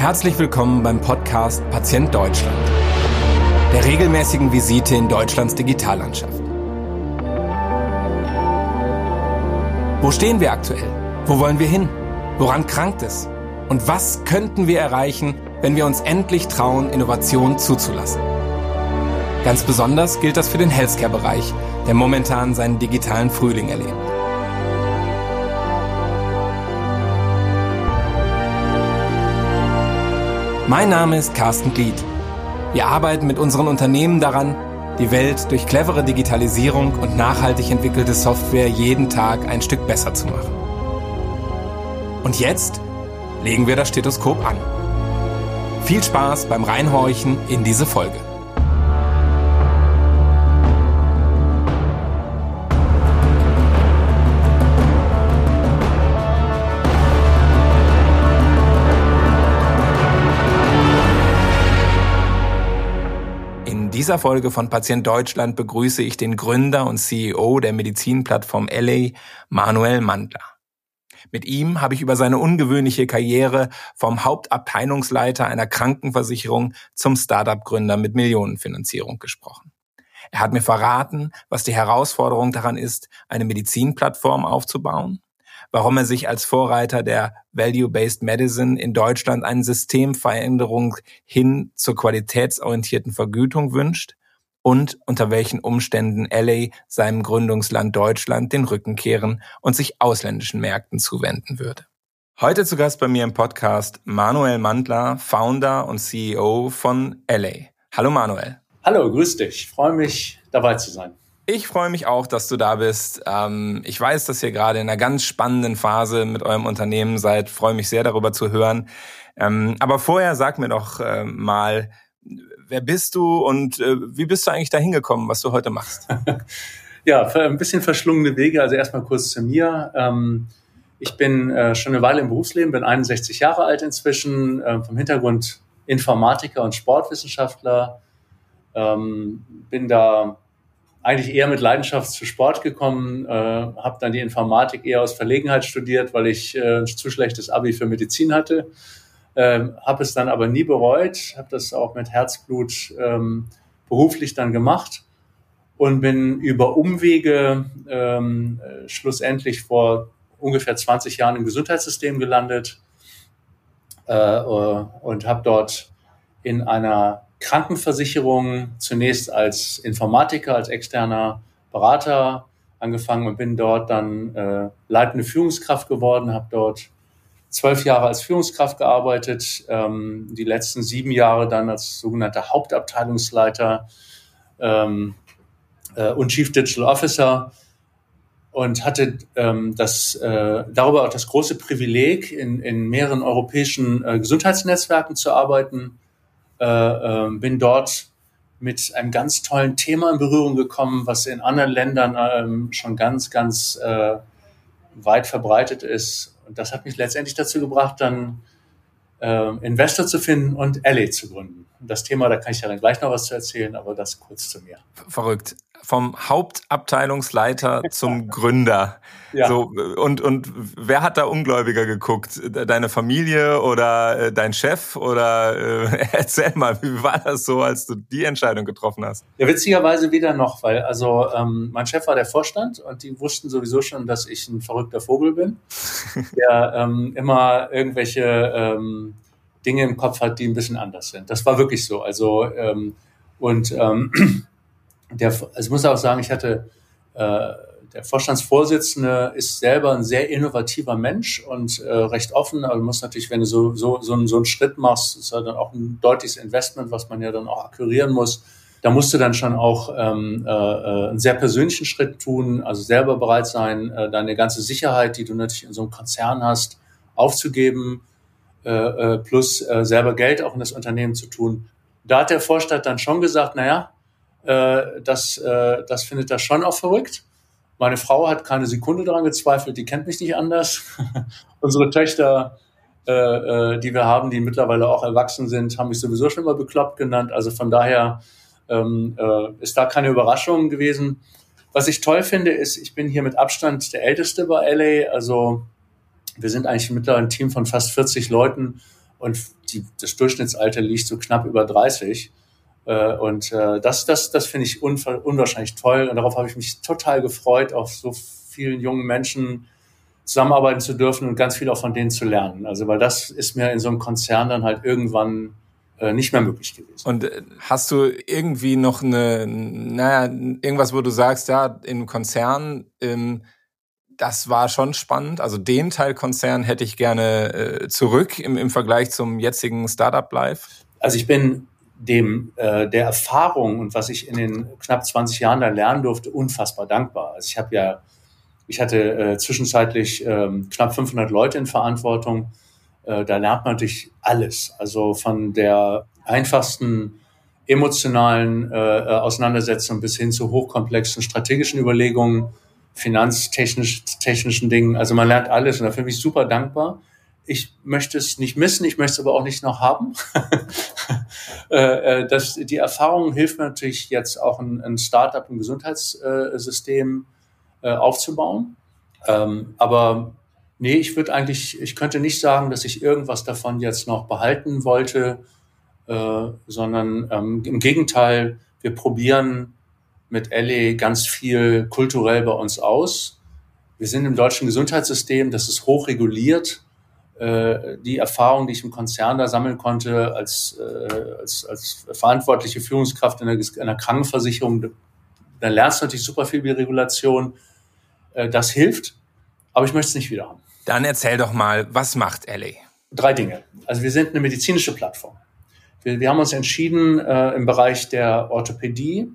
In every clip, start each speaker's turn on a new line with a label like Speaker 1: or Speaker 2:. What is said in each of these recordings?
Speaker 1: Herzlich willkommen beim Podcast Patient Deutschland, der regelmäßigen Visite in Deutschlands Digitallandschaft. Wo stehen wir aktuell? Wo wollen wir hin? Woran krankt es? Und was könnten wir erreichen, wenn wir uns endlich trauen, Innovation zuzulassen? Ganz besonders gilt das für den Healthcare-Bereich, der momentan seinen digitalen Frühling erlebt. Mein Name ist Carsten Glied. Wir arbeiten mit unseren Unternehmen daran, die Welt durch clevere Digitalisierung und nachhaltig entwickelte Software jeden Tag ein Stück besser zu machen. Und jetzt legen wir das Stethoskop an. Viel Spaß beim Reinhorchen in diese Folge. Dieser Folge von Patient Deutschland begrüße ich den Gründer und CEO der Medizinplattform LA, Manuel Mandler. Mit ihm habe ich über seine ungewöhnliche Karriere vom Hauptabteilungsleiter einer Krankenversicherung zum Startup-Gründer mit Millionenfinanzierung gesprochen. Er hat mir verraten, was die Herausforderung daran ist, eine Medizinplattform aufzubauen warum er sich als Vorreiter der Value-Based Medicine in Deutschland eine Systemveränderung hin zur qualitätsorientierten Vergütung wünscht und unter welchen Umständen LA seinem Gründungsland Deutschland den Rücken kehren und sich ausländischen Märkten zuwenden würde. Heute zu Gast bei mir im Podcast Manuel Mandler, Founder und CEO von LA. Hallo Manuel.
Speaker 2: Hallo, grüß dich. Ich freue mich, dabei zu sein.
Speaker 1: Ich freue mich auch, dass du da bist. Ähm, ich weiß, dass ihr gerade in einer ganz spannenden Phase mit eurem Unternehmen seid. Freue mich sehr darüber zu hören. Ähm, aber vorher sag mir doch äh, mal, wer bist du und äh, wie bist du eigentlich da hingekommen, was du heute machst?
Speaker 2: ja, ein bisschen verschlungene Wege. Also erstmal kurz zu mir. Ähm, ich bin äh, schon eine Weile im Berufsleben, bin 61 Jahre alt inzwischen, vom Hintergrund Informatiker und Sportwissenschaftler. bin da eigentlich eher mit Leidenschaft zu Sport gekommen, äh, habe dann die Informatik eher aus Verlegenheit studiert, weil ich äh, ein zu schlechtes Abi für Medizin hatte. Ähm, habe es dann aber nie bereut, habe das auch mit Herzblut ähm, beruflich dann gemacht und bin über Umwege ähm, äh, schlussendlich vor ungefähr 20 Jahren im Gesundheitssystem gelandet äh, äh und habe dort in einer Krankenversicherung zunächst als Informatiker, als externer Berater angefangen und bin dort dann äh, leitende Führungskraft geworden, habe dort zwölf Jahre als Führungskraft gearbeitet, ähm, die letzten sieben Jahre dann als sogenannter Hauptabteilungsleiter ähm, äh, und Chief Digital Officer und hatte ähm, das, äh, darüber auch das große Privileg, in, in mehreren europäischen äh, Gesundheitsnetzwerken zu arbeiten, äh, äh, bin dort mit einem ganz tollen Thema in Berührung gekommen, was in anderen Ländern ähm, schon ganz, ganz äh, weit verbreitet ist. Und das hat mich letztendlich dazu gebracht, dann äh, Investor zu finden und LA zu gründen. Das Thema, da kann ich ja dann gleich noch was zu erzählen, aber das kurz zu mir.
Speaker 1: Verrückt vom Hauptabteilungsleiter zum Gründer. Ja. So, und, und wer hat da ungläubiger geguckt? Deine Familie oder äh, dein Chef? Oder äh, erzähl mal, wie war das so, als du die Entscheidung getroffen hast?
Speaker 2: Ja, witzigerweise wieder noch, weil also ähm, mein Chef war der Vorstand und die wussten sowieso schon, dass ich ein verrückter Vogel bin, der ähm, immer irgendwelche ähm, Dinge im Kopf hat, die ein bisschen anders sind. Das war wirklich so. Also ähm, und ähm, der, also ich muss auch sagen, ich hatte, äh, der Vorstandsvorsitzende ist selber ein sehr innovativer Mensch und äh, recht offen, aber du musst natürlich, wenn du so, so, so, einen, so einen Schritt machst, ist ja dann auch ein deutliches Investment, was man ja dann auch akquirieren muss. Da musst du dann schon auch ähm, äh, äh einen sehr persönlichen Schritt tun, also selber bereit sein, äh, deine ganze Sicherheit, die du natürlich in so einem Konzern hast, aufzugeben, äh, äh, plus äh, selber Geld auch in das Unternehmen zu tun. Da hat der Vorstand dann schon gesagt, naja, äh, das, äh, das findet er schon auch verrückt. Meine Frau hat keine Sekunde daran gezweifelt, die kennt mich nicht anders. Unsere Töchter, äh, äh, die wir haben, die mittlerweile auch erwachsen sind, haben mich sowieso schon mal bekloppt genannt. Also von daher ähm, äh, ist da keine Überraschung gewesen. Was ich toll finde, ist, ich bin hier mit Abstand der Älteste bei LA. Also wir sind eigentlich mittlerweile ein Team von fast 40 Leuten und die, das Durchschnittsalter liegt so knapp über 30. Äh, und äh, das, das, das finde ich unwahrscheinlich toll. Und darauf habe ich mich total gefreut, auf so vielen jungen Menschen zusammenarbeiten zu dürfen und ganz viel auch von denen zu lernen. Also weil das ist mir in so einem Konzern dann halt irgendwann äh, nicht mehr möglich gewesen.
Speaker 1: Und hast du irgendwie noch eine, naja, irgendwas, wo du sagst, ja, im Konzern, ähm, das war schon spannend. Also den Teil Konzern hätte ich gerne äh, zurück im, im Vergleich zum jetzigen Startup Life.
Speaker 2: Also ich bin dem äh, der Erfahrung und was ich in den knapp 20 Jahren da lernen durfte, unfassbar dankbar. Also ich habe ja ich hatte äh, zwischenzeitlich ähm, knapp 500 Leute in Verantwortung. Äh, da lernt man natürlich alles. Also von der einfachsten emotionalen äh, äh Auseinandersetzung bis hin zu hochkomplexen strategischen Überlegungen, finanztechnisch, technischen Dingen. Also man lernt alles und dafür bin ich super dankbar. Ich möchte es nicht missen, ich möchte es aber auch nicht noch haben. Äh, äh, das, die Erfahrung hilft mir natürlich jetzt auch ein, ein Startup im Gesundheitssystem äh, aufzubauen. Ähm, aber nee, ich würde eigentlich, ich könnte nicht sagen, dass ich irgendwas davon jetzt noch behalten wollte, sondern ähm, im Gegenteil, wir probieren mit Ellie ganz viel kulturell bei uns aus. Wir sind im deutschen Gesundheitssystem, das ist hochreguliert. Äh, die Erfahrung, die ich im Konzern da sammeln konnte als, äh, als, als verantwortliche Führungskraft in einer, in einer Krankenversicherung, da lernst du natürlich super viel über Regulation. Äh, das hilft, aber ich möchte es nicht wieder haben.
Speaker 1: Dann erzähl doch mal, was macht LA?
Speaker 2: Drei Dinge. Also wir sind eine medizinische Plattform. Wir, wir haben uns entschieden, im Bereich der Orthopädie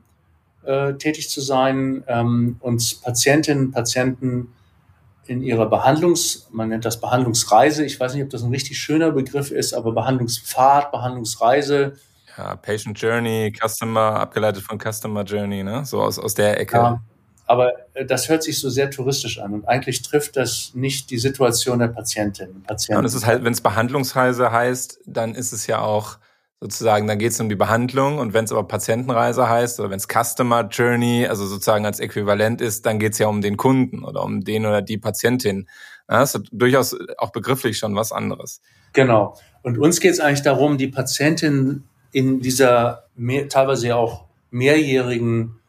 Speaker 2: tätig zu sein, ähm, uns Patientinnen und Patienten in ihrer Behandlungs, man nennt das Behandlungsreise, ich weiß nicht, ob das ein richtig schöner Begriff ist, aber Behandlungspfad, Behandlungsreise.
Speaker 1: Ja, Patient Journey, Customer, abgeleitet von Customer Journey, ne? So aus, aus der Ecke.
Speaker 2: Ja, aber äh, das hört sich so sehr touristisch an und eigentlich trifft das nicht die Situation der Patientinnen und Patienten. Ja,
Speaker 1: und es ist halt, wenn es Behandlungsreise heißt, dann ist es ja auch sozusagen, dann geht es um die Behandlung und wenn es aber Patientenreise heißt oder wenn es Customer Journey, also sozusagen als Äquivalent ist, dann geht es ja um den Kunden oder um den oder die Patientin. Ja, das ist durchaus auch begrifflich schon was anderes.
Speaker 2: Genau. Und uns geht es eigentlich darum, die Patientin in dieser mehr, teilweise auch mehrjährigen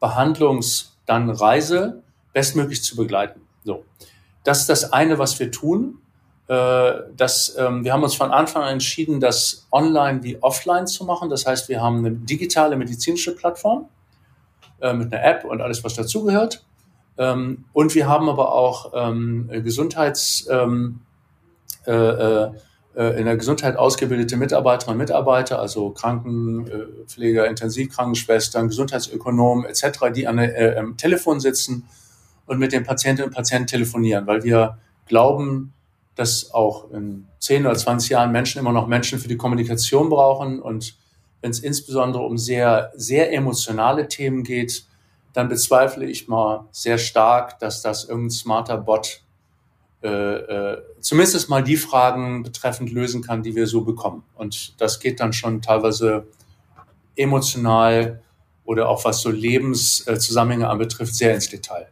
Speaker 2: Behandlungs- dann Reise bestmöglich zu begleiten. So, das ist das eine, was wir tun. Äh, das, ähm, wir haben uns von Anfang an entschieden, das online wie offline zu machen. Das heißt, wir haben eine digitale medizinische Plattform äh, mit einer App und alles, was dazugehört. Ähm, und wir haben aber auch ähm, Gesundheits, ähm, äh, äh, äh, in der Gesundheit ausgebildete Mitarbeiterinnen und Mitarbeiter, also Krankenpfleger, Intensivkrankenschwestern, Gesundheitsökonomen etc., die an äh, am Telefon sitzen und mit den Patientinnen und Patienten telefonieren, weil wir glauben, dass auch in 10 oder 20 Jahren Menschen immer noch Menschen für die Kommunikation brauchen und wenn es insbesondere um sehr, sehr emotionale Themen geht, dann bezweifle ich mal sehr stark, dass das irgendein smarter Bot äh, äh, zumindest mal die Fragen betreffend lösen kann, die wir so bekommen. Und das geht dann schon teilweise emotional oder auch was so Lebenszusammenhänge anbetrifft, sehr ins Detail.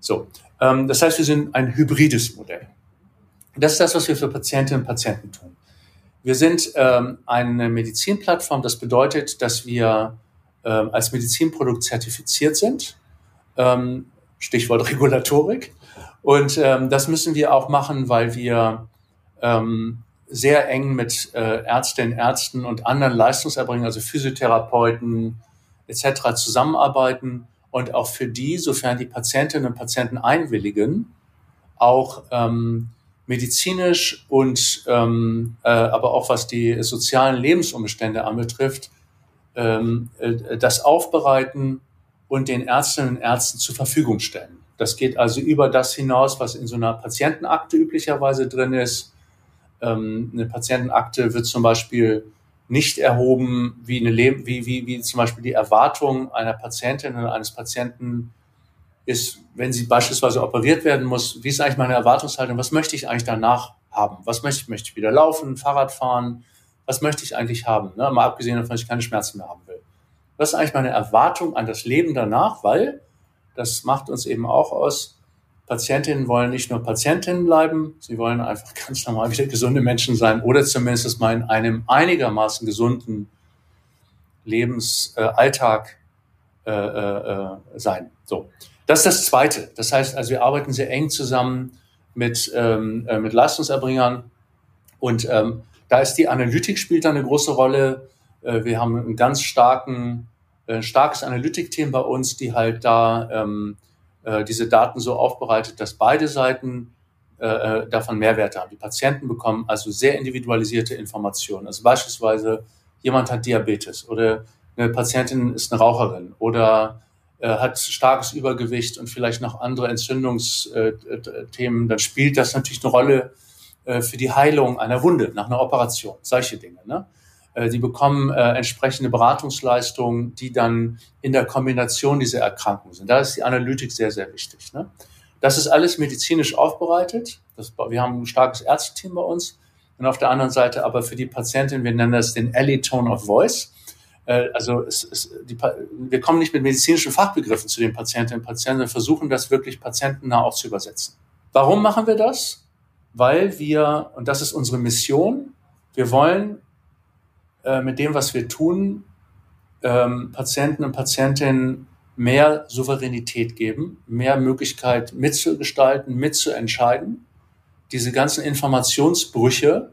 Speaker 2: So, ähm, das heißt, wir sind ein hybrides Modell. Das ist das, was wir für Patientinnen und Patienten tun. Wir sind ähm, eine Medizinplattform. Das bedeutet, dass wir ähm, als Medizinprodukt zertifiziert sind. Ähm, Stichwort Regulatorik. Und ähm, das müssen wir auch machen, weil wir ähm, sehr eng mit äh, Ärztinnen, Ärzten und anderen Leistungserbringern, also Physiotherapeuten etc. zusammenarbeiten und auch für die, sofern die Patientinnen und Patienten einwilligen, auch ähm, medizinisch und ähm, äh, aber auch was die sozialen Lebensumstände anbetrifft, ähm, äh, das aufbereiten und den Ärztinnen und Ärzten zur Verfügung stellen. Das geht also über das hinaus, was in so einer Patientenakte üblicherweise drin ist. Ähm, eine Patientenakte wird zum Beispiel nicht erhoben, wie, eine Le wie, wie, wie zum Beispiel die Erwartung einer Patientin oder eines Patienten ist, wenn sie beispielsweise operiert werden muss, wie ist eigentlich meine Erwartungshaltung, was möchte ich eigentlich danach haben? Was möchte ich? Möchte ich wieder laufen, Fahrrad fahren? Was möchte ich eigentlich haben? Ne? Mal abgesehen davon, dass ich keine Schmerzen mehr haben will. Was ist eigentlich meine Erwartung an das Leben danach? Weil das macht uns eben auch aus, Patientinnen wollen nicht nur Patientinnen bleiben, sie wollen einfach ganz normal wieder gesunde Menschen sein oder zumindest mal in einem einigermaßen gesunden Lebensalltag äh, äh, äh, sein. So, das ist das Zweite. Das heißt, also wir arbeiten sehr eng zusammen mit ähm, äh, mit Leistungserbringern und ähm, da ist die Analytik spielt da eine große Rolle. Äh, wir haben einen ganz starken, äh, starkes Analytikteam bei uns, die halt da ähm, äh, diese Daten so aufbereitet, dass beide Seiten äh, äh, davon Mehrwerte haben. Die Patienten bekommen also sehr individualisierte Informationen. Also beispielsweise jemand hat Diabetes oder eine Patientin ist eine Raucherin oder hat starkes Übergewicht und vielleicht noch andere Entzündungsthemen, dann spielt das natürlich eine Rolle äh, für die Heilung einer Wunde nach einer Operation, solche Dinge. Ne? Äh, die bekommen äh, entsprechende Beratungsleistungen, die dann in der Kombination dieser Erkrankungen sind. Da ist die Analytik sehr, sehr wichtig. Ne? Das ist alles medizinisch aufbereitet. Das, wir haben ein starkes Ärzteteam bei uns. Und auf der anderen Seite aber für die Patientin, wir nennen das den Ellie Tone of Voice. Äh, also es, es, die, wir kommen nicht mit medizinischen Fachbegriffen zu den Patientinnen und Patienten, wir versuchen das wirklich patientennah auch zu übersetzen. Warum machen wir das? Weil wir, und das ist unsere Mission, wir wollen äh, mit dem, was wir tun, ähm, Patienten und Patientinnen mehr Souveränität geben, mehr Möglichkeit mitzugestalten, mitzuentscheiden. Diese ganzen Informationsbrüche,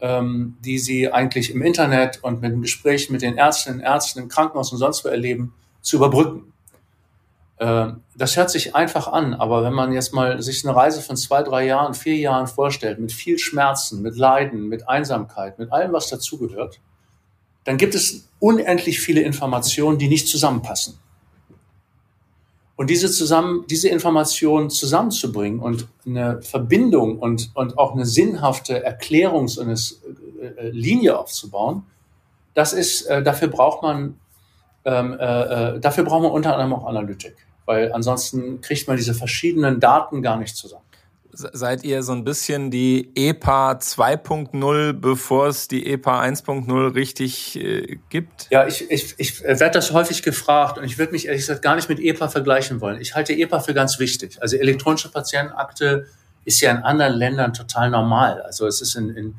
Speaker 2: ähm, die sie eigentlich im Internet und mit dem Gespräch mit den Ärztinnen, Ärzten im Krankenhaus und sonst wo erleben, zu überbrücken. Ähm, das hört sich einfach an, aber wenn man jetzt mal sich eine Reise von zwei, drei Jahren, vier Jahren vorstellt, mit viel Schmerzen, mit Leiden, mit Einsamkeit, mit allem, was dazugehört, dann gibt es unendlich viele Informationen, die nicht zusammenpassen. Und diese zusammen, diese Informationen zusammenzubringen und eine Verbindung und, und auch eine sinnhafte Erklärungs- und eine äh, Linie aufzubauen, das ist, äh, dafür braucht man, ähm, äh, äh dafür braucht man unter anderem auch Analytik, weil ansonsten kriegt man diese verschiedenen Daten gar nicht zusammen
Speaker 1: seid ihr so ein bisschen die EPA 2.0, bevor es die EPA 1.0 richtig äh, gibt?
Speaker 2: Ja, ich, ich, ich werde das häufig gefragt und ich würde mich ehrlich gesagt gar nicht mit EPA vergleichen wollen. Ich halte EPA für ganz wichtig. Also elektronische Patientenakte ist ja in anderen Ländern total normal. Also es ist in, in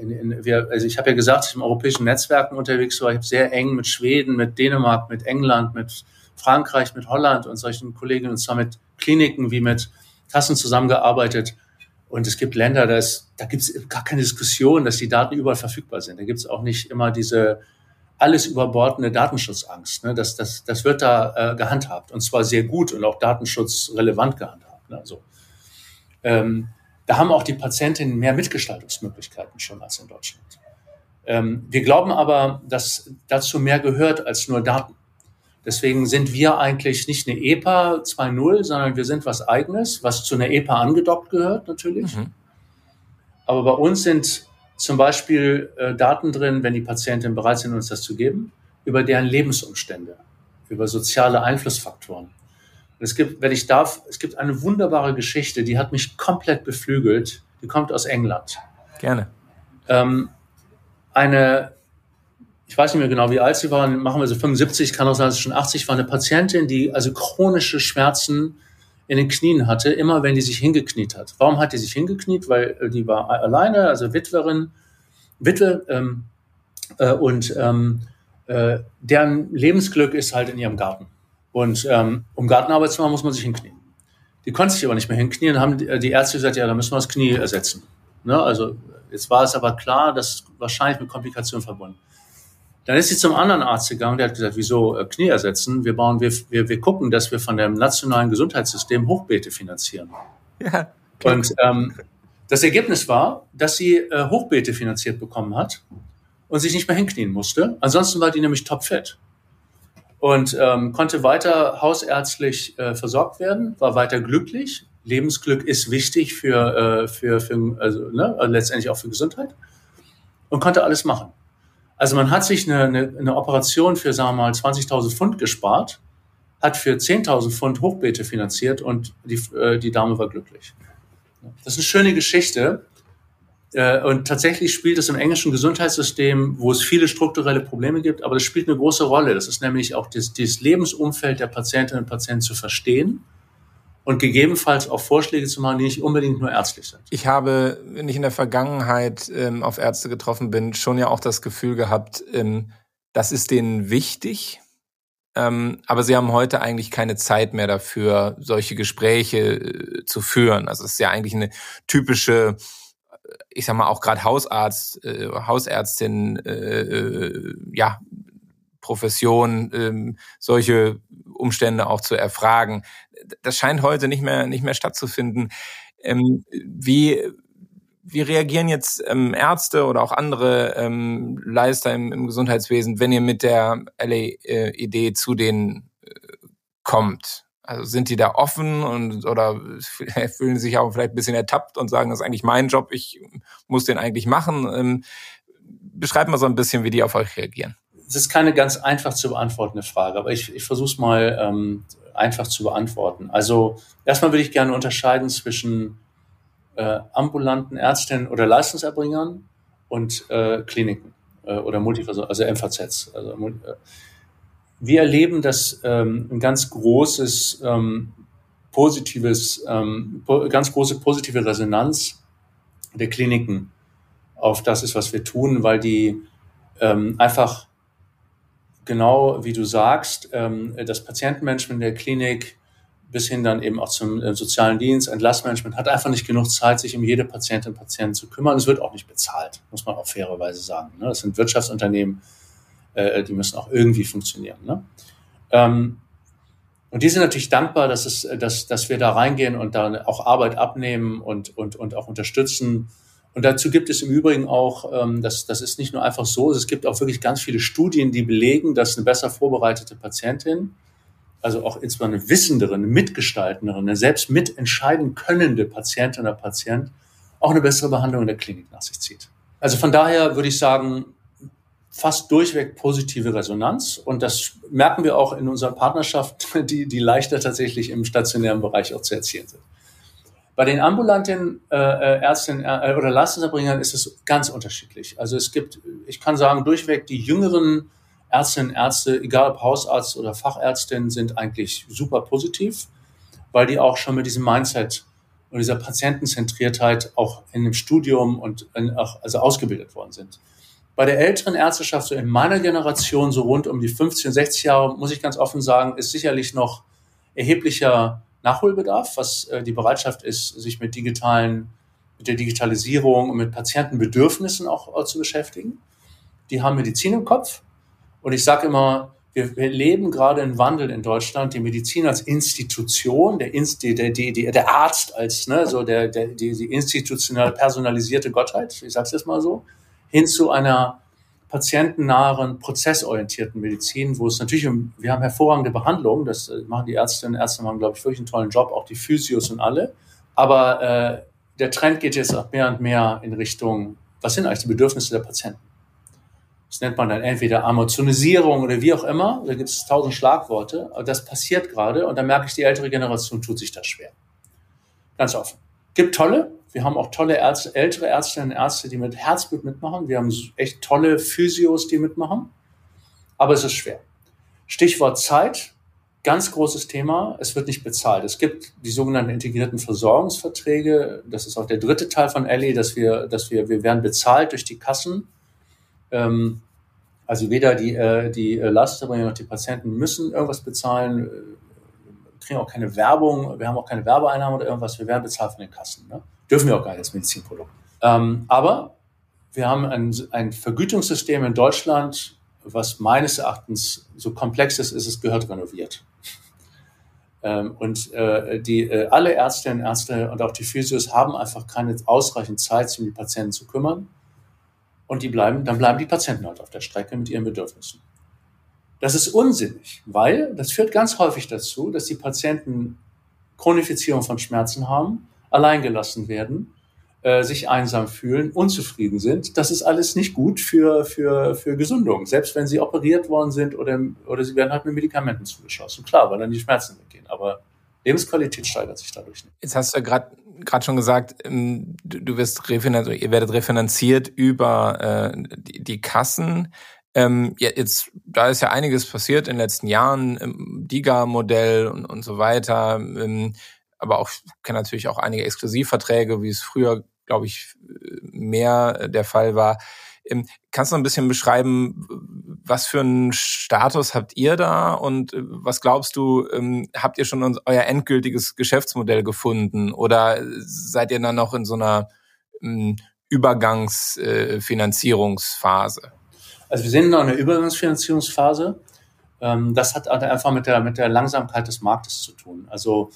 Speaker 2: in, in, wir, also ich habe ja gesagt, ich bin im europäischen Netzwerken unterwegs war. Ich habe sehr eng mit Schweden, mit Dänemark, mit England, mit Frankreich, mit Holland und solchen Kolleginnen und zwar mit Kliniken wie mit Kassen zusammengearbeitet. Und es gibt Länder, das, da gibt es gar keine Diskussion, dass die Daten überall verfügbar sind. Da gibt es auch nicht immer diese alles überbordene Datenschutzangst. Ne? Das, das, das wird da äh, gehandhabt und zwar sehr gut und auch datenschutzrelevant gehandhabt. Ne? Also, ähm, da haben auch die Patientinnen mehr Mitgestaltungsmöglichkeiten schon als in Deutschland. Ähm, wir glauben aber, dass dazu mehr gehört als nur Daten. Deswegen sind wir eigentlich nicht eine EPA 2.0, sondern wir sind was Eigenes, was zu einer EPA angedockt gehört natürlich. Mhm. Aber bei uns sind zum Beispiel äh, Daten drin, wenn die Patientinnen bereit sind, uns das zu geben, über deren Lebensumstände, über soziale Einflussfaktoren. Und es gibt, wenn ich darf, es gibt eine wunderbare Geschichte, die hat mich komplett beflügelt. Die kommt aus England.
Speaker 1: Gerne.
Speaker 2: Ähm, eine ich weiß nicht mehr genau, wie alt sie waren, machen wir so 75, kann auch sein, dass sie schon 80 war, eine Patientin, die also chronische Schmerzen in den Knien hatte, immer wenn die sich hingekniet hat. Warum hat die sich hingekniet? Weil äh, die war alleine, also Witwerin, Witwe, ähm, äh, und ähm, äh, deren Lebensglück ist halt in ihrem Garten. Und ähm, um Gartenarbeit zu machen, muss man sich hinknien. Die konnte sich aber nicht mehr hinknien, haben die, die Ärzte gesagt, ja, da müssen wir das Knie ersetzen. Ne? Also jetzt war es aber klar, dass wahrscheinlich mit Komplikationen verbunden. Dann ist sie zum anderen Arzt gegangen, der hat gesagt, wieso äh, Knie ersetzen? Wir bauen, wir, wir, wir gucken, dass wir von dem nationalen Gesundheitssystem Hochbeete finanzieren. Ja. Und ähm, das Ergebnis war, dass sie äh, Hochbeete finanziert bekommen hat und sich nicht mehr hinknien musste. Ansonsten war die nämlich topfit und ähm, konnte weiter hausärztlich äh, versorgt werden, war weiter glücklich. Lebensglück ist wichtig für, äh, für, für also, ne, letztendlich auch für Gesundheit und konnte alles machen. Also man hat sich eine, eine, eine Operation für, sagen wir mal, 20.000 Pfund gespart, hat für 10.000 Pfund Hochbeete finanziert und die, äh, die Dame war glücklich. Das ist eine schöne Geschichte. Äh, und tatsächlich spielt es im englischen Gesundheitssystem, wo es viele strukturelle Probleme gibt, aber das spielt eine große Rolle. Das ist nämlich auch das, das Lebensumfeld der Patientinnen und Patienten zu verstehen und gegebenenfalls auch Vorschläge zu machen, die nicht unbedingt nur ärztlich sind.
Speaker 1: Ich habe, wenn ich in der Vergangenheit ähm, auf Ärzte getroffen bin, schon ja auch das Gefühl gehabt, ähm, das ist denen wichtig, ähm, aber sie haben heute eigentlich keine Zeit mehr dafür, solche Gespräche äh, zu führen. Also es ist ja eigentlich eine typische ich sag mal auch gerade Hausarzt, äh, Hausärztin, äh, äh, ja Profession, äh, solche Umstände auch zu erfragen. Das scheint heute nicht mehr nicht mehr stattzufinden. Ähm, wie wie reagieren jetzt ähm, Ärzte oder auch andere ähm, Leister im, im Gesundheitswesen, wenn ihr mit der LA-Idee zu denen äh, kommt? Also sind die da offen und oder fühlen sich auch vielleicht ein bisschen ertappt und sagen, das ist eigentlich mein Job, ich muss den eigentlich machen. Ähm, beschreibt mal so ein bisschen, wie die auf euch reagieren.
Speaker 2: Das ist keine ganz einfach zu beantwortende Frage, aber ich, ich versuche es mal ähm, einfach zu beantworten. Also erstmal würde ich gerne unterscheiden zwischen äh, ambulanten Ärztinnen oder Leistungserbringern und äh, Kliniken äh, oder Multiversorgung, also MVZs. Also, äh, wir erleben, dass ähm, ein ganz großes ähm, positives, ähm, po ganz große positive Resonanz der Kliniken auf das ist, was wir tun, weil die ähm, einfach genau wie du sagst, ähm, das Patientenmanagement der Klinik bis hin dann eben auch zum äh, sozialen Dienst, Entlassmanagement hat einfach nicht genug Zeit, sich um jede Patientin und Patienten zu kümmern. Es wird auch nicht bezahlt, muss man auch fairerweise sagen. Ne? Das sind Wirtschaftsunternehmen, äh, die müssen auch irgendwie funktionieren. Ne? Ähm, und die sind natürlich dankbar, dass, es, dass, dass wir da reingehen und dann auch Arbeit abnehmen und, und, und auch unterstützen. Und dazu gibt es im Übrigen auch, ähm, das, das ist nicht nur einfach so, es gibt auch wirklich ganz viele Studien, die belegen, dass eine besser vorbereitete Patientin, also auch insbesondere eine wissendere, eine mitgestaltendere, eine selbst mitentscheiden könnende Patientin oder Patient auch eine bessere Behandlung in der Klinik nach sich zieht. Also von daher würde ich sagen, fast durchweg positive Resonanz. Und das merken wir auch in unserer Partnerschaft, die, die leichter tatsächlich im stationären Bereich auch zu erzielen sind. Bei den ambulanten äh, äh Ärztinnen äh, oder Leistungserbringern ist es ganz unterschiedlich. Also es gibt, ich kann sagen, durchweg die jüngeren Ärztinnen, Ärzte, egal ob Hausarzt oder Fachärztin, sind eigentlich super positiv, weil die auch schon mit diesem Mindset und dieser Patientenzentriertheit auch in dem Studium und in, also ausgebildet worden sind. Bei der älteren Ärzteschaft, so in meiner Generation, so rund um die 15, 60 Jahre, muss ich ganz offen sagen, ist sicherlich noch erheblicher Nachholbedarf, was äh, die Bereitschaft ist, sich mit digitalen, mit der Digitalisierung und mit Patientenbedürfnissen auch, auch zu beschäftigen. Die haben Medizin im Kopf. Und ich sage immer, wir, wir leben gerade einen Wandel in Deutschland, die Medizin als Institution, der, Inst, der, der, der Arzt als ne, so der, der, die, die institutionell personalisierte Gottheit, ich sage es jetzt mal so, hin zu einer patientennahen, prozessorientierten Medizin, wo es natürlich, um, wir haben hervorragende Behandlungen, das äh, machen die Ärztinnen und Ärzte, machen, glaube ich, wirklich einen tollen Job, auch die Physios und alle. Aber äh, der Trend geht jetzt auch mehr und mehr in Richtung, was sind eigentlich die Bedürfnisse der Patienten? Das nennt man dann entweder Amazonisierung oder wie auch immer. Da gibt es tausend Schlagworte. Aber das passiert gerade und da merke ich, die ältere Generation tut sich das schwer. Ganz offen. Gibt tolle, wir haben auch tolle Ärzte, ältere Ärztinnen und Ärzte, die mit Herzblut mitmachen. Wir haben echt tolle Physios, die mitmachen. Aber es ist schwer. Stichwort Zeit. Ganz großes Thema. Es wird nicht bezahlt. Es gibt die sogenannten integrierten Versorgungsverträge. Das ist auch der dritte Teil von Ellie, dass wir, dass wir, wir werden bezahlt durch die Kassen. Ähm, also weder die, äh, die Leistungserbringer noch die Patienten müssen irgendwas bezahlen, wir kriegen auch keine Werbung, wir haben auch keine Werbeeinnahmen oder irgendwas, wir werden bezahlt von den Kassen. Ne? Dürfen wir auch gar nicht als Medizinprodukt. Ähm, aber wir haben ein, ein Vergütungssystem in Deutschland, was meines Erachtens so komplex ist, ist es gehört renoviert. Ähm, und äh, die, äh, alle Ärztinnen, Ärzte und auch die Physios haben einfach keine ausreichend Zeit, sich um die Patienten zu kümmern. Und die bleiben, dann bleiben die Patienten halt auf der Strecke mit ihren Bedürfnissen. Das ist unsinnig, weil das führt ganz häufig dazu, dass die Patienten Chronifizierung von Schmerzen haben alleingelassen werden, äh, sich einsam fühlen, unzufrieden sind. Das ist alles nicht gut für, für, für Gesundung, selbst wenn sie operiert worden sind oder, oder sie werden halt mit Medikamenten zugeschossen. Klar, weil dann die Schmerzen weggehen, aber Lebensqualität steigert sich dadurch nicht.
Speaker 1: Jetzt hast du ja gerade gerade schon gesagt, ähm, du, wirst refinanziert, ihr werdet refinanziert über äh, die, die Kassen. Ähm, jetzt, da ist ja einiges passiert in den letzten Jahren, ähm, DIGA-Modell und, und so weiter. Ähm, aber auch kenne natürlich auch einige Exklusivverträge, wie es früher, glaube ich, mehr der Fall war. Ähm, kannst du ein bisschen beschreiben, was für einen Status habt ihr da und äh, was glaubst du, ähm, habt ihr schon euer endgültiges Geschäftsmodell gefunden oder seid ihr dann noch in so einer ähm, Übergangsfinanzierungsphase? Äh,
Speaker 2: also wir sind noch in einer Übergangsfinanzierungsphase. Das hat einfach mit der, mit der Langsamkeit des Marktes zu tun. Also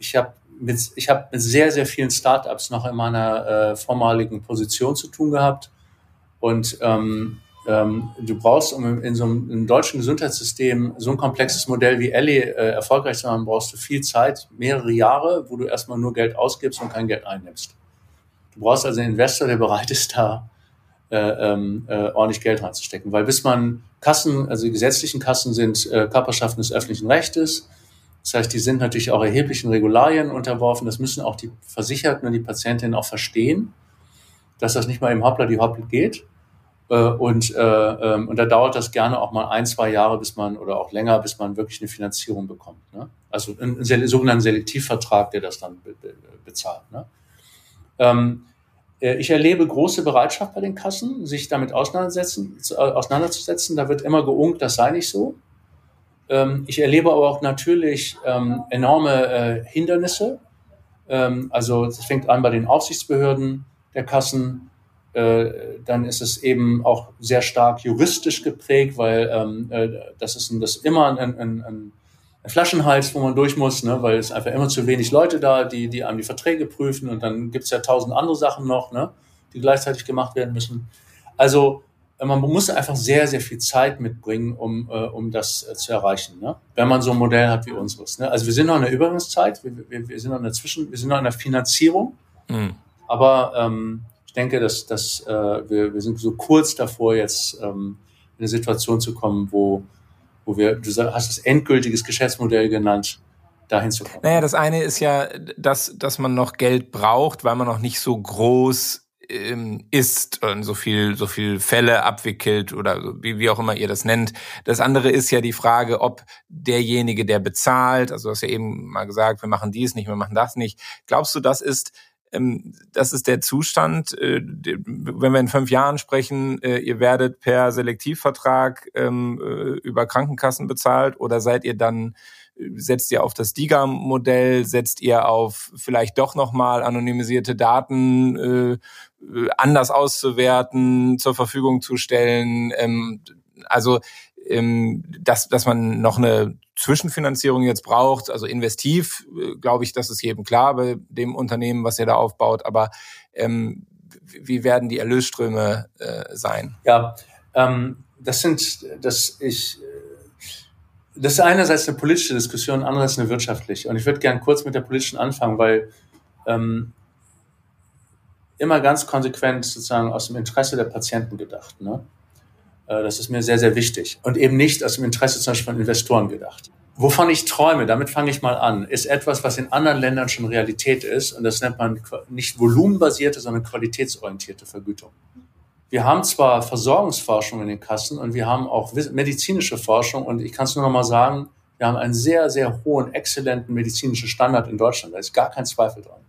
Speaker 2: ich habe mit, ich habe mit sehr, sehr vielen Startups noch in meiner äh, vormaligen Position zu tun gehabt und ähm, ähm, du brauchst, um in so einem, einem, deutschen Gesundheitssystem so ein komplexes Modell wie Ellie äh, erfolgreich zu machen, brauchst du viel Zeit, mehrere Jahre, wo du erstmal nur Geld ausgibst und kein Geld einnimmst. Du brauchst also einen Investor, der bereit ist, da äh, ähm, äh, ordentlich Geld reinzustecken. Weil bis man Kassen, also die gesetzlichen Kassen sind äh, Körperschaften des öffentlichen Rechtes. Das heißt, die sind natürlich auch erheblichen Regularien unterworfen. Das müssen auch die Versicherten und die Patientinnen auch verstehen, dass das nicht mal im Hoppla die Hoppel geht. Äh, und, äh, ähm, und da dauert das gerne auch mal ein, zwei Jahre, bis man oder auch länger, bis man wirklich eine Finanzierung bekommt. Ne? Also einen, sogenannten Selektivvertrag, der das dann be be bezahlt. Ne? Ähm, äh, ich erlebe große Bereitschaft bei den Kassen, sich damit auseinandersetzen, auseinanderzusetzen. Da wird immer geungt, das sei nicht so. Ähm, ich erlebe aber auch natürlich ähm, enorme äh, Hindernisse. Ähm, also es fängt an bei den Aufsichtsbehörden der Kassen, äh, dann ist es eben auch sehr stark juristisch geprägt, weil äh, das ist ein, das immer ein, ein, ein, Flaschenhals, wo man durch muss, ne, weil es einfach immer zu wenig Leute da, die, die einem die Verträge prüfen und dann gibt's ja tausend andere Sachen noch, ne, die gleichzeitig gemacht werden müssen. Also man muss einfach sehr, sehr viel Zeit mitbringen, um, äh, um das äh, zu erreichen, ne? wenn man so ein Modell hat wie unseres. Ne? Also wir sind noch in der Übergangszeit, wir, wir, wir sind noch in der Zwischen, wir sind noch in der Finanzierung, mhm. aber ähm, ich denke, dass, dass äh, wir, wir sind so kurz davor, jetzt ähm, in eine Situation zu kommen, wo, wo wir, du hast das endgültiges Geschäftsmodell genannt, dahin zu kommen.
Speaker 1: Naja, das eine ist ja, dass, dass man noch Geld braucht, weil man noch nicht so groß ähm, ist und so viel, so viel Fälle abwickelt oder wie, wie auch immer ihr das nennt. Das andere ist ja die Frage, ob derjenige, der bezahlt, also du hast ja eben mal gesagt, wir machen dies nicht, wir machen das nicht. Glaubst du, das ist ähm, das ist der Zustand. Äh, wenn wir in fünf Jahren sprechen, äh, ihr werdet per Selektivvertrag ähm, äh, über Krankenkassen bezahlt oder seid ihr dann setzt ihr auf das DIGA-Modell, setzt ihr auf vielleicht doch nochmal anonymisierte Daten anders auszuwerten, zur Verfügung zu stellen. Ähm, also ähm, dass, dass man noch eine Zwischenfinanzierung jetzt braucht, also investiv, äh, glaube ich, das ist jedem klar bei dem Unternehmen, was ihr da aufbaut, aber ähm, wie werden die Erlösströme äh, sein?
Speaker 2: Ja, ähm, das sind, das ich, das ist einerseits eine politische Diskussion, andererseits eine wirtschaftliche. Und ich würde gern kurz mit der politischen anfangen, weil ähm, immer ganz konsequent sozusagen aus dem Interesse der Patienten gedacht. Ne? Äh, das ist mir sehr, sehr wichtig. Und eben nicht aus dem Interesse zum Beispiel von Investoren gedacht. Wovon ich träume, damit fange ich mal an, ist etwas, was in anderen Ländern schon Realität ist. Und das nennt man nicht volumenbasierte, sondern qualitätsorientierte Vergütung. Wir haben zwar Versorgungsforschung in den Kassen und wir haben auch medizinische Forschung. Und ich kann es nur noch mal sagen, wir haben einen sehr, sehr hohen, exzellenten medizinischen Standard in Deutschland. Da ist gar kein Zweifel dran.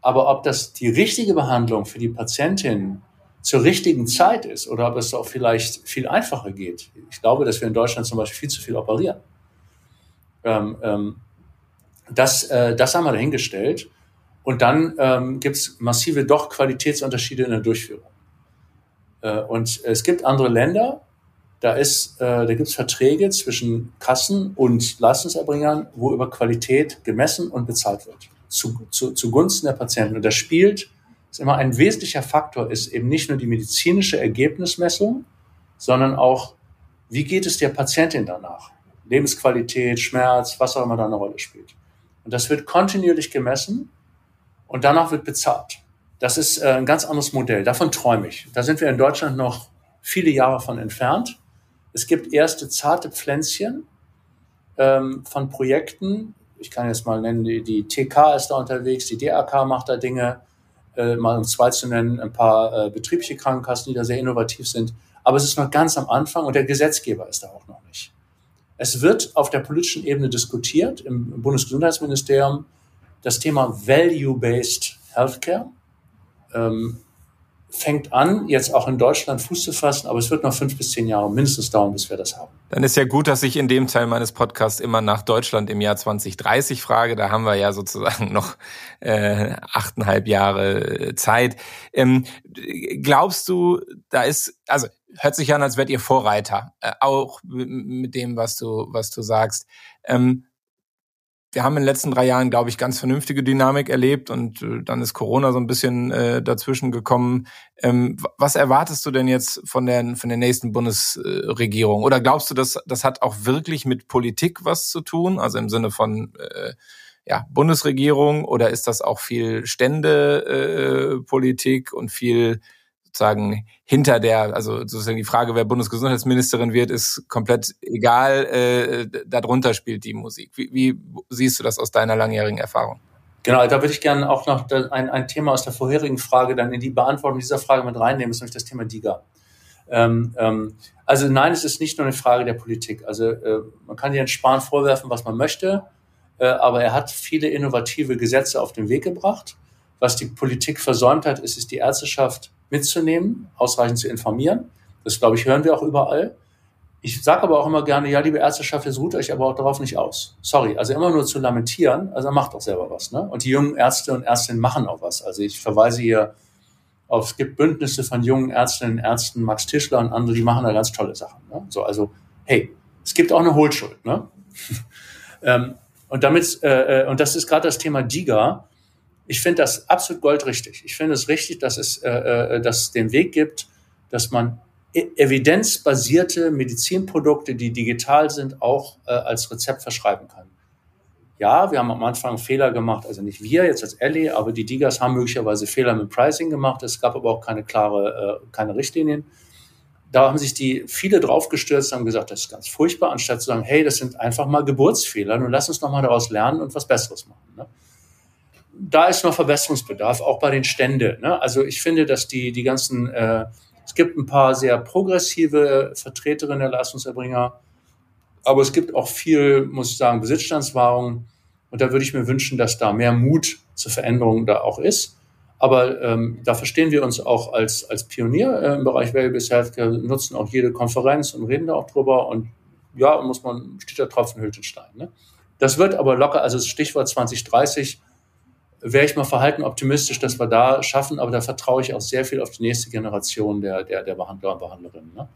Speaker 2: Aber ob das die richtige Behandlung für die Patientin zur richtigen Zeit ist oder ob es auch vielleicht viel einfacher geht. Ich glaube, dass wir in Deutschland zum Beispiel viel zu viel operieren. Ähm, ähm, das, äh, das haben wir dahingestellt. Und dann ähm, gibt es massive doch Qualitätsunterschiede in der Durchführung. Äh, und es gibt andere Länder, da, ist, äh, da gibt es Verträge zwischen Kassen und Leistungserbringern, wo über Qualität gemessen und bezahlt wird. Zu, zu, zugunsten der Patienten. Und das spielt ist immer ein wesentlicher Faktor ist eben nicht nur die medizinische Ergebnismessung, sondern auch, wie geht es der Patientin danach? Lebensqualität, Schmerz, was auch immer da eine Rolle spielt. Und das wird kontinuierlich gemessen und danach wird bezahlt. Das ist äh, ein ganz anderes Modell. Davon träume ich. Da sind wir in Deutschland noch viele Jahre von entfernt. Es gibt erste zarte Pflänzchen ähm, von Projekten. Ich kann jetzt mal nennen, die, die TK ist da unterwegs, die DAK macht da Dinge äh, mal um zwei zu nennen, ein paar äh, betriebliche Krankenkassen, die da sehr innovativ sind. Aber es ist noch ganz am Anfang und der Gesetzgeber ist da auch noch nicht. Es wird auf der politischen Ebene diskutiert im Bundesgesundheitsministerium das Thema Value-Based Healthcare ähm, fängt an, jetzt auch in Deutschland Fuß zu fassen, aber es wird noch fünf bis zehn Jahre mindestens dauern, bis wir das haben.
Speaker 1: Dann ist ja gut, dass ich in dem Teil meines Podcasts immer nach Deutschland im Jahr 2030 frage. Da haben wir ja sozusagen noch äh, achteinhalb Jahre Zeit. Ähm, glaubst du, da ist, also hört sich an, als wärt ihr Vorreiter, äh, auch mit dem, was du, was du sagst. Ähm, wir haben in den letzten drei Jahren, glaube ich, ganz vernünftige Dynamik erlebt und äh, dann ist Corona so ein bisschen äh, dazwischen gekommen. Ähm, was erwartest du denn jetzt von der, von der nächsten Bundesregierung? Oder glaubst du, dass das hat auch wirklich mit Politik was zu tun? Also im Sinne von äh, ja, Bundesregierung oder ist das auch viel Ständepolitik äh, und viel sozusagen hinter der, also sozusagen die Frage, wer Bundesgesundheitsministerin wird, ist komplett egal. Äh, darunter spielt die Musik. Wie, wie siehst du das aus deiner langjährigen Erfahrung?
Speaker 2: Genau, da würde ich gerne auch noch ein, ein Thema aus der vorherigen Frage dann in die Beantwortung dieser Frage mit reinnehmen, ist nämlich das Thema DIGA. Ähm, ähm, also nein, es ist nicht nur eine Frage der Politik. Also äh, man kann Jens Spahn vorwerfen, was man möchte, äh, aber er hat viele innovative Gesetze auf den Weg gebracht. Was die Politik versäumt hat, ist es die Ärzteschaft mitzunehmen, ausreichend zu informieren. Das, glaube ich, hören wir auch überall. Ich sage aber auch immer gerne, ja, liebe Ärzteschaft, jetzt ruht euch aber auch darauf nicht aus. Sorry, also immer nur zu lamentieren, also macht doch selber was. Ne? Und die jungen Ärzte und Ärztinnen machen auch was. Also ich verweise hier auf, es gibt Bündnisse von jungen Ärztinnen und Ärzten, Max Tischler und andere, die machen da ganz tolle Sachen. Ne? So, also, hey, es gibt auch eine Hohlschuld. Ne? ähm, und damit, äh, äh, und das ist gerade das Thema DIGA, ich finde das absolut goldrichtig. Ich finde es richtig, dass es, äh, äh, dass es den Weg gibt, dass man e-, evidenzbasierte Medizinprodukte, die digital sind, auch äh, als Rezept verschreiben kann. Ja, wir haben am Anfang Fehler gemacht, also nicht wir jetzt als Ellie, aber die Digas haben möglicherweise Fehler mit Pricing gemacht. Es gab aber auch keine klare, äh, keine Richtlinien. Da haben sich die viele draufgestürzt, haben gesagt, das ist ganz furchtbar, anstatt zu sagen, hey, das sind einfach mal Geburtsfehler, nun lass uns noch mal daraus lernen und was Besseres machen. Ne? Da ist noch Verbesserungsbedarf, auch bei den Ständen. Ne? Also ich finde, dass die, die ganzen, äh, es gibt ein paar sehr progressive Vertreterinnen der Leistungserbringer, aber es gibt auch viel, muss ich sagen, Besitzstandswahrung. Und da würde ich mir wünschen, dass da mehr Mut zur Veränderung da auch ist. Aber ähm, da verstehen wir uns auch als, als Pionier äh, im Bereich Value-Based Healthcare, nutzen auch jede Konferenz und reden da auch drüber. Und ja, muss man, steht der Tropfen hüllt den Stein. Ne? Das wird aber locker, also das Stichwort 2030, wäre ich mal verhalten optimistisch, dass wir da schaffen, aber da vertraue ich auch sehr viel auf die nächste Generation der, der, der Behandler und Behandlerinnen. Ne?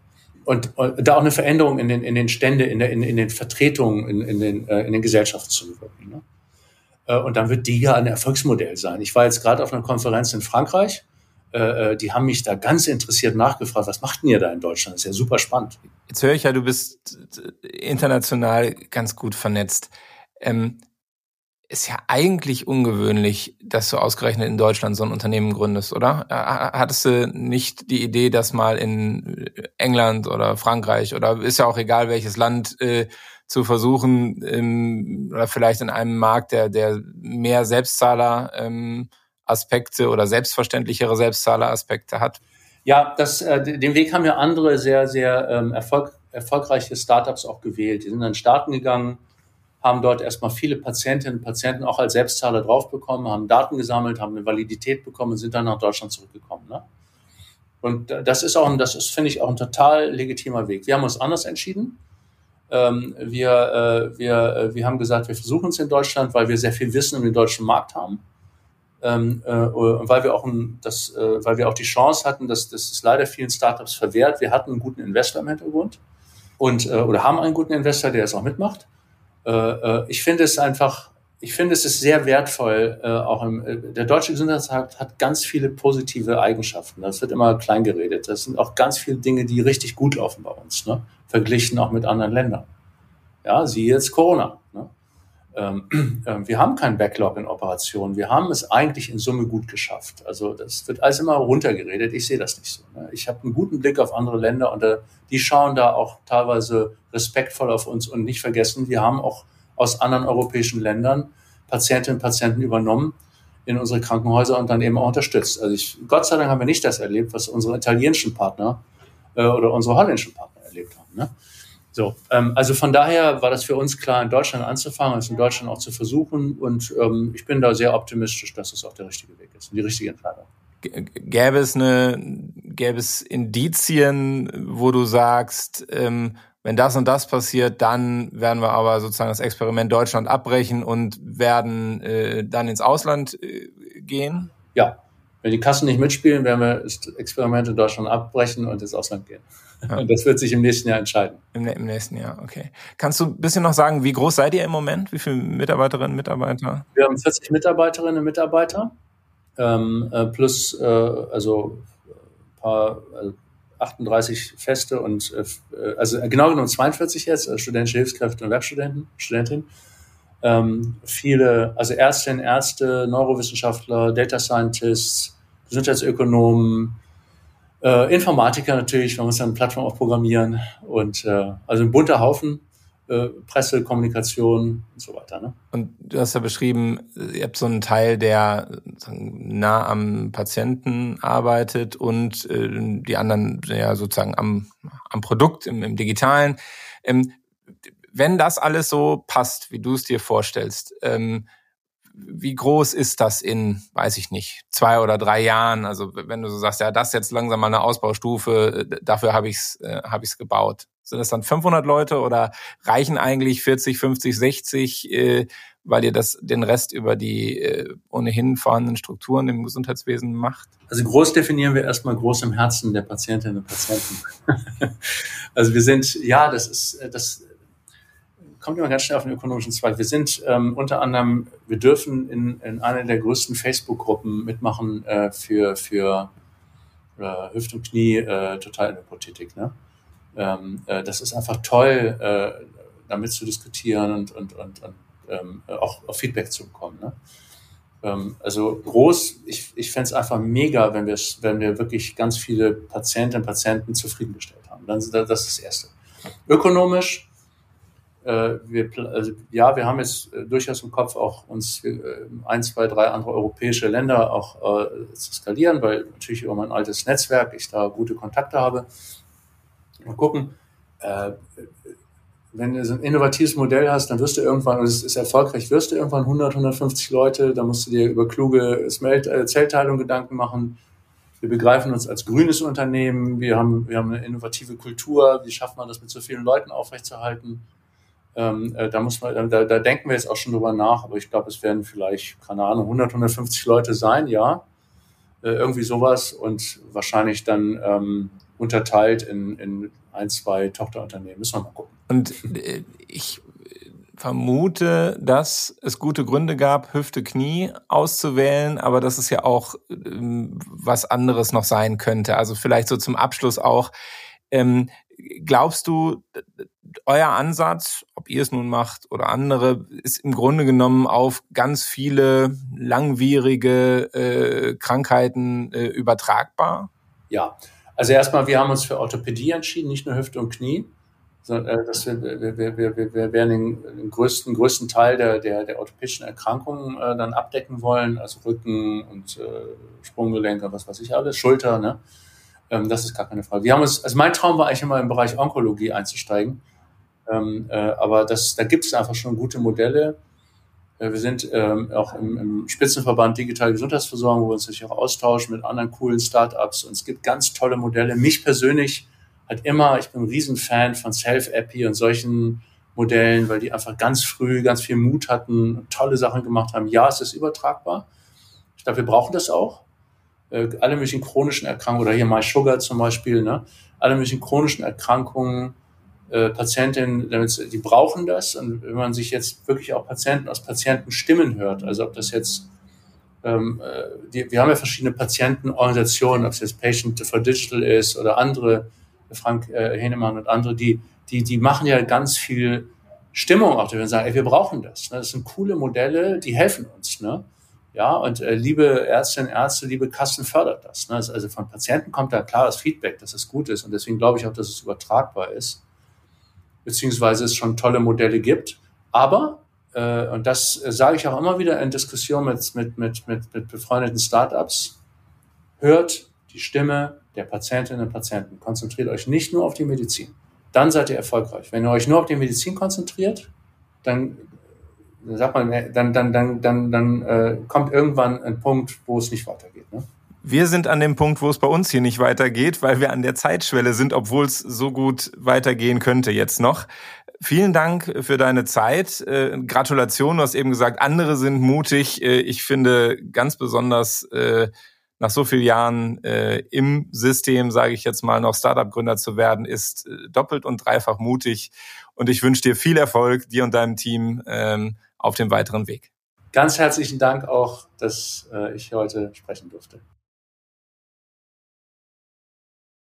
Speaker 2: Und, und, da auch eine Veränderung in den, in den Stände, in, der, in, in den Vertretungen, in, in, den, äh, in den Gesellschaften zu bewirken. Ne? Äh, und dann wird die ja ein Erfolgsmodell sein. Ich war jetzt gerade auf einer Konferenz in Frankreich. Äh, äh, die haben mich da ganz interessiert nachgefragt, was macht denn ihr da in Deutschland? Das ist ja super spannend.
Speaker 1: Jetzt höre ich ja, du bist international ganz gut vernetzt. Ähm, ist ja eigentlich ungewöhnlich, dass du ausgerechnet in Deutschland so ein Unternehmen gründest, oder? Hattest du nicht die Idee, das mal in England oder Frankreich oder ist ja auch egal welches Land äh, zu versuchen ähm, oder vielleicht in einem Markt, der, der mehr Selbstzahler ähm, oder selbstverständlichere Selbstzahler Aspekte hat?
Speaker 2: Ja, das, äh, den Weg haben ja andere sehr, sehr ähm, erfolg, erfolgreiche Startups auch gewählt. Die sind dann Staaten gegangen, haben dort erstmal viele Patientinnen und Patienten auch als Selbstzahler draufbekommen, haben Daten gesammelt, haben eine Validität bekommen und sind dann nach Deutschland zurückgekommen. Ne? Und das ist auch, das ist, finde ich, auch ein total legitimer Weg. Wir haben uns anders entschieden. Ähm, wir, äh, wir, äh, wir haben gesagt, wir versuchen es in Deutschland, weil wir sehr viel Wissen um den deutschen Markt haben. Ähm, äh, weil wir auch ein, das, weil wir auch die Chance hatten, dass das ist leider vielen Startups verwehrt. Wir hatten einen guten Investor im Hintergrund und oder haben einen guten Investor, der es auch mitmacht. Äh, äh, ich finde es einfach, ich finde es ist sehr wertvoll, äh, auch im, der deutsche Gesundheitsmarkt hat ganz viele positive Eigenschaften. Das wird immer klein geredet. Das sind auch ganz viele Dinge, die richtig gut laufen bei uns, ne? verglichen auch mit anderen Ländern. Ja, siehe jetzt Corona. Ne? Ähm, äh, wir haben keinen Backlog in Operationen. Wir haben es eigentlich in Summe gut geschafft. Also das wird alles immer runtergeredet. Ich sehe das nicht so. Ne? Ich habe einen guten Blick auf andere Länder und äh, die schauen da auch teilweise respektvoll auf uns und nicht vergessen, wir haben auch aus anderen europäischen Ländern Patientinnen und Patienten übernommen in unsere Krankenhäuser und dann eben auch unterstützt. Also ich, Gott sei Dank haben wir nicht das erlebt, was unsere italienischen Partner äh, oder unsere holländischen Partner erlebt haben. So, ähm, also von daher war das für uns klar, in Deutschland anzufangen, es in Deutschland auch zu versuchen. Und ähm, ich bin da sehr optimistisch, dass es auch der richtige Weg ist und die richtige Entscheidung.
Speaker 1: Gäbe es eine, gäbe es Indizien, wo du sagst, ähm, wenn das und das passiert, dann werden wir aber sozusagen das Experiment Deutschland abbrechen und werden äh, dann ins Ausland äh, gehen?
Speaker 2: Ja, wenn die Kassen nicht mitspielen, werden wir das Experiment in Deutschland abbrechen und ins Ausland gehen. Ja. Das wird sich im nächsten Jahr entscheiden.
Speaker 1: Im, Im, nächsten Jahr, okay. Kannst du ein bisschen noch sagen, wie groß seid ihr im Moment? Wie viele Mitarbeiterinnen und Mitarbeiter?
Speaker 2: Wir haben 40 Mitarbeiterinnen und Mitarbeiter, ähm, äh, plus äh, also ein paar, also 38 Feste und äh, also genau genommen 42 jetzt, also studentische Hilfskräfte und Werkstudenten, Studentinnen. Ähm, viele, also Ärztinnen, Ärzte, Neurowissenschaftler, Data Scientists, Gesundheitsökonomen, äh, Informatiker natürlich, man muss dann Plattform auch programmieren und äh, also ein bunter Haufen. Äh, Presse, Kommunikation und so weiter. Ne?
Speaker 1: Und du hast ja beschrieben, ihr habt so einen Teil, der nah am Patienten arbeitet und äh, die anderen ja sozusagen am, am Produkt, im, im Digitalen. Ähm, wenn das alles so passt, wie du es dir vorstellst, ähm, wie groß ist das in, weiß ich nicht, zwei oder drei Jahren? Also wenn du so sagst, ja, das ist jetzt langsam mal eine Ausbaustufe, äh, dafür habe ich es äh, hab ich's gebaut. Sind das dann 500 Leute oder reichen eigentlich 40, 50, 60, äh, weil ihr das den Rest über die äh, ohnehin vorhandenen Strukturen im Gesundheitswesen macht?
Speaker 2: Also groß definieren wir erstmal groß im Herzen der Patientinnen und Patienten. also wir sind, ja, das ist, äh, das kommt immer ganz schnell auf den ökonomischen Zweig. Wir sind ähm, unter anderem, wir dürfen in, in einer der größten Facebook-Gruppen mitmachen äh, für, für äh, Hüft und Knie, äh. Ne? Ähm, äh, das ist einfach toll, äh, damit zu diskutieren und, und, und, und ähm, auch auf Feedback zu bekommen. Ne? Ähm, also groß, ich, ich fände es einfach mega, wenn wir, wenn wir wirklich ganz viele Patientinnen und Patienten zufriedengestellt haben. Dann, das ist das Erste. Ökonomisch wir, also, ja, wir haben jetzt äh, durchaus im Kopf auch uns äh, ein, zwei, drei andere europäische Länder auch äh, zu skalieren, weil natürlich über mein altes Netzwerk ich da gute Kontakte habe. Mal gucken. Äh, wenn du so ein innovatives Modell hast, dann wirst du irgendwann, und es ist erfolgreich, wirst du irgendwann 100, 150 Leute, da musst du dir über kluge Zellteilung Gedanken machen. Wir begreifen uns als grünes Unternehmen, wir haben, wir haben eine innovative Kultur, wie schafft man das mit so vielen Leuten aufrechtzuerhalten? Ähm, äh, da muss man, da, da denken wir jetzt auch schon drüber nach, aber ich glaube, es werden vielleicht, keine Ahnung, 100, 150 Leute sein, ja. Äh, irgendwie sowas und wahrscheinlich dann ähm, unterteilt in, in ein, zwei Tochterunternehmen. Müssen wir mal gucken.
Speaker 1: Und äh, ich vermute, dass es gute Gründe gab, Hüfte, Knie auszuwählen, aber dass es ja auch ähm, was anderes noch sein könnte. Also vielleicht so zum Abschluss auch, ähm, glaubst du, euer Ansatz, ob ihr es nun macht oder andere, ist im Grunde genommen auf ganz viele langwierige äh, Krankheiten äh, übertragbar?
Speaker 2: Ja, also erstmal, wir haben uns für Orthopädie entschieden, nicht nur Hüfte und Knie. Sondern, äh, dass wir, wir, wir, wir, wir werden den, den größten, größten Teil der, der, der orthopädischen Erkrankungen äh, dann abdecken wollen, also Rücken und äh, Sprunggelenke, was weiß ich alles, Schulter, ne? Ähm, das ist gar keine Frage. Wir haben uns, also mein Traum war eigentlich immer im Bereich Onkologie einzusteigen. Ähm, äh, aber das, da gibt es einfach schon gute Modelle. Äh, wir sind ähm, auch im, im Spitzenverband Digitale Gesundheitsversorgung, wo wir uns natürlich auch austauschen mit anderen coolen Startups. Und es gibt ganz tolle Modelle. Mich persönlich hat immer, ich bin ein Riesenfan von Self-Appy und solchen Modellen, weil die einfach ganz früh ganz viel Mut hatten, tolle Sachen gemacht haben. Ja, es ist übertragbar. Ich glaube, wir brauchen das auch äh, alle möglichen chronischen Erkrankungen, oder hier My Sugar zum Beispiel, ne? alle möglichen chronischen Erkrankungen, äh, Patientinnen, damit, die brauchen das. Und wenn man sich jetzt wirklich auch Patienten aus Patientenstimmen hört, also ob das jetzt, ähm, äh, die, wir haben ja verschiedene Patientenorganisationen, ob es jetzt Patient for Digital ist oder andere, Frank äh, Henemann und andere, die, die, die machen ja ganz viel Stimmung auch, die sagen, ey, wir brauchen das. Ne? Das sind coole Modelle, die helfen uns. Ne? Ja, und äh, liebe Ärztinnen, Ärzte, liebe Kassen fördert das. Ne? Also von Patienten kommt da klares Feedback, dass es gut ist. Und deswegen glaube ich auch, dass es übertragbar ist, beziehungsweise es schon tolle Modelle gibt. Aber, äh, und das sage ich auch immer wieder in Diskussionen mit, mit, mit, mit, mit befreundeten Startups, hört die Stimme der Patientinnen und Patienten. Konzentriert euch nicht nur auf die Medizin. dann seid ihr erfolgreich. Wenn ihr euch nur auf die Medizin konzentriert, dann sagt man, dann, dann, dann, dann, dann äh, kommt irgendwann ein Punkt, wo es nicht weitergeht. Ne?
Speaker 1: Wir sind an dem Punkt, wo es bei uns hier nicht weitergeht, weil wir an der Zeitschwelle sind, obwohl es so gut weitergehen könnte jetzt noch. Vielen Dank für deine Zeit. Äh, Gratulation, du hast eben gesagt, andere sind mutig. Äh, ich finde ganz besonders äh, nach so vielen Jahren äh, im System, sage ich jetzt mal, noch Startup-Gründer zu werden, ist äh, doppelt und dreifach mutig. Und ich wünsche dir viel Erfolg, dir und deinem Team ähm, auf dem weiteren Weg.
Speaker 2: Ganz herzlichen Dank auch, dass äh, ich heute sprechen durfte.